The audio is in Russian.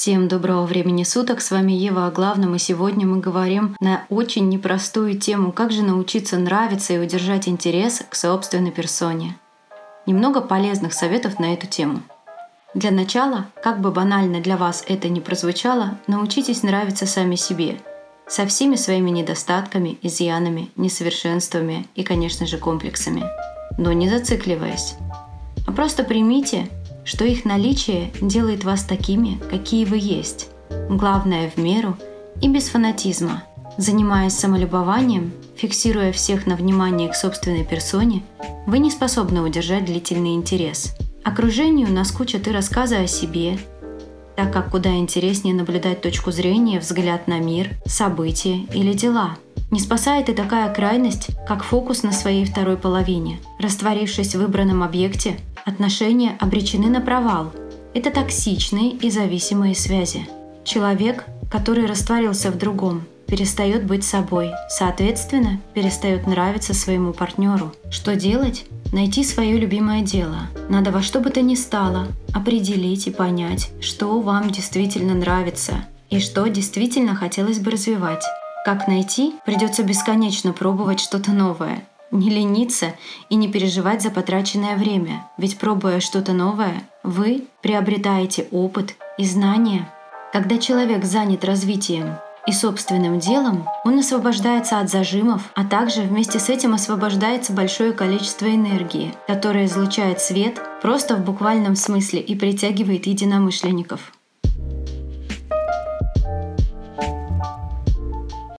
Всем доброго времени суток, с вами Ева о главном, и сегодня мы говорим на очень непростую тему, как же научиться нравиться и удержать интерес к собственной персоне. Немного полезных советов на эту тему. Для начала, как бы банально для вас это ни прозвучало, научитесь нравиться сами себе, со всеми своими недостатками, изъянами, несовершенствами и, конечно же, комплексами. Но не зацикливаясь. А просто примите что их наличие делает вас такими, какие вы есть. Главное в меру и без фанатизма. Занимаясь самолюбованием, фиксируя всех на внимание к собственной персоне, вы не способны удержать длительный интерес. Окружению наскучат и рассказы о себе, так как куда интереснее наблюдать точку зрения, взгляд на мир, события или дела – не спасает и такая крайность, как фокус на своей второй половине. Растворившись в выбранном объекте, отношения обречены на провал. Это токсичные и зависимые связи. Человек, который растворился в другом, перестает быть собой, соответственно, перестает нравиться своему партнеру. Что делать? Найти свое любимое дело. Надо во что бы то ни стало определить и понять, что вам действительно нравится и что действительно хотелось бы развивать. Как найти? Придется бесконечно пробовать что-то новое. Не лениться и не переживать за потраченное время, ведь пробуя что-то новое, вы приобретаете опыт и знания. Когда человек занят развитием и собственным делом, он освобождается от зажимов, а также вместе с этим освобождается большое количество энергии, которая излучает свет просто в буквальном смысле и притягивает единомышленников.